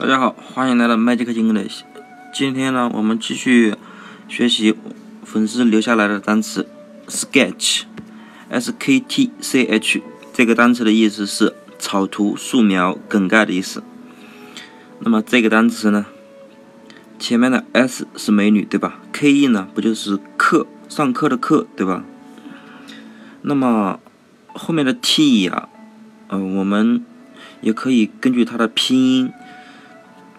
大家好，欢迎来到 Magic English。今天呢，我们继续学习粉丝留下来的单词 sketch，s k t c h 这个单词的意思是草图、素描、梗概的意思。那么这个单词呢，前面的 s 是美女，对吧？k e 呢，不就是课上课的课，对吧？那么后面的 t 呀，嗯，我们也可以根据它的拼音。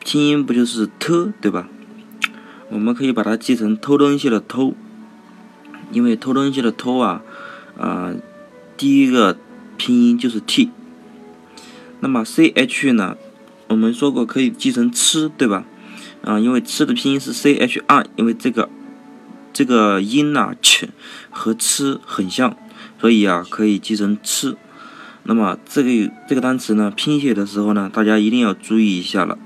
拼音不就是 t 对吧？我们可以把它记成偷东西的偷，因为偷东西的偷啊，啊，第一个拼音就是 t。那么 c h 呢？我们说过可以记成吃，对吧？啊，因为吃的拼音是 c h r，因为这个这个音呢 ch 和吃很像，所以啊可以记成吃。那么这个这个单词呢，拼写的时候呢，大家一定要注意一下了。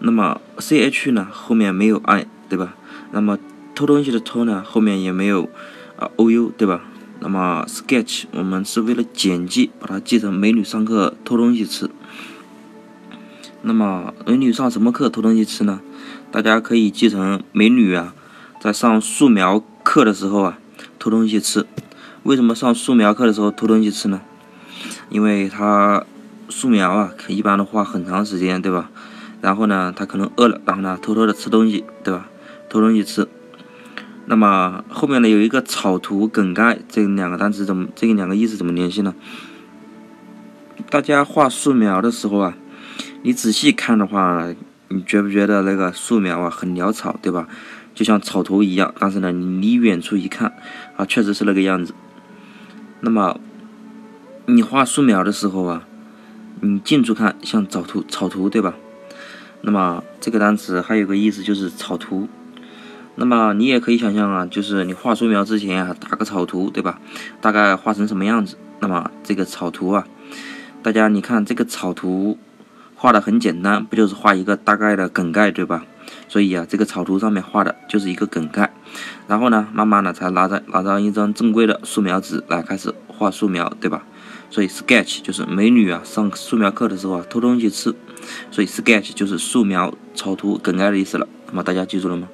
那么 c h 呢后面没有 i 对吧？那么偷东西的偷呢后面也没有啊 o u 对吧？那么 sketch 我们是为了简记，把它记成美女上课偷东西吃。那么美女上什么课偷东西吃呢？大家可以记成美女啊在上素描课的时候啊偷东西吃。为什么上素描课的时候偷东西吃呢？因为她素描啊一般都花很长时间对吧？然后呢，他可能饿了，然后呢，偷偷的吃东西，对吧？偷东西吃。那么后面呢，有一个草图梗概，这两个单词怎么，这两个意思怎么联系呢？大家画素描的时候啊，你仔细看的话，你觉不觉得那个素描啊很潦草，对吧？就像草图一样。但是呢，你离远处一看，啊，确实是那个样子。那么你画素描的时候啊，你近处看像草图，草图，对吧？那么这个单词还有个意思就是草图。那么你也可以想象啊，就是你画素描之前啊，打个草图，对吧？大概画成什么样子？那么这个草图啊，大家你看这个草图画的很简单，不就是画一个大概的梗概，对吧？所以啊，这个草图上面画的就是一个梗概。然后呢，慢慢的才拿着拿着一张正规的素描纸来开始画素描，对吧？所以 sketch 就是美女啊上素描课的时候啊偷东西吃，所以 sketch 就是素描草图梗概的意思了。那么大家记住了吗？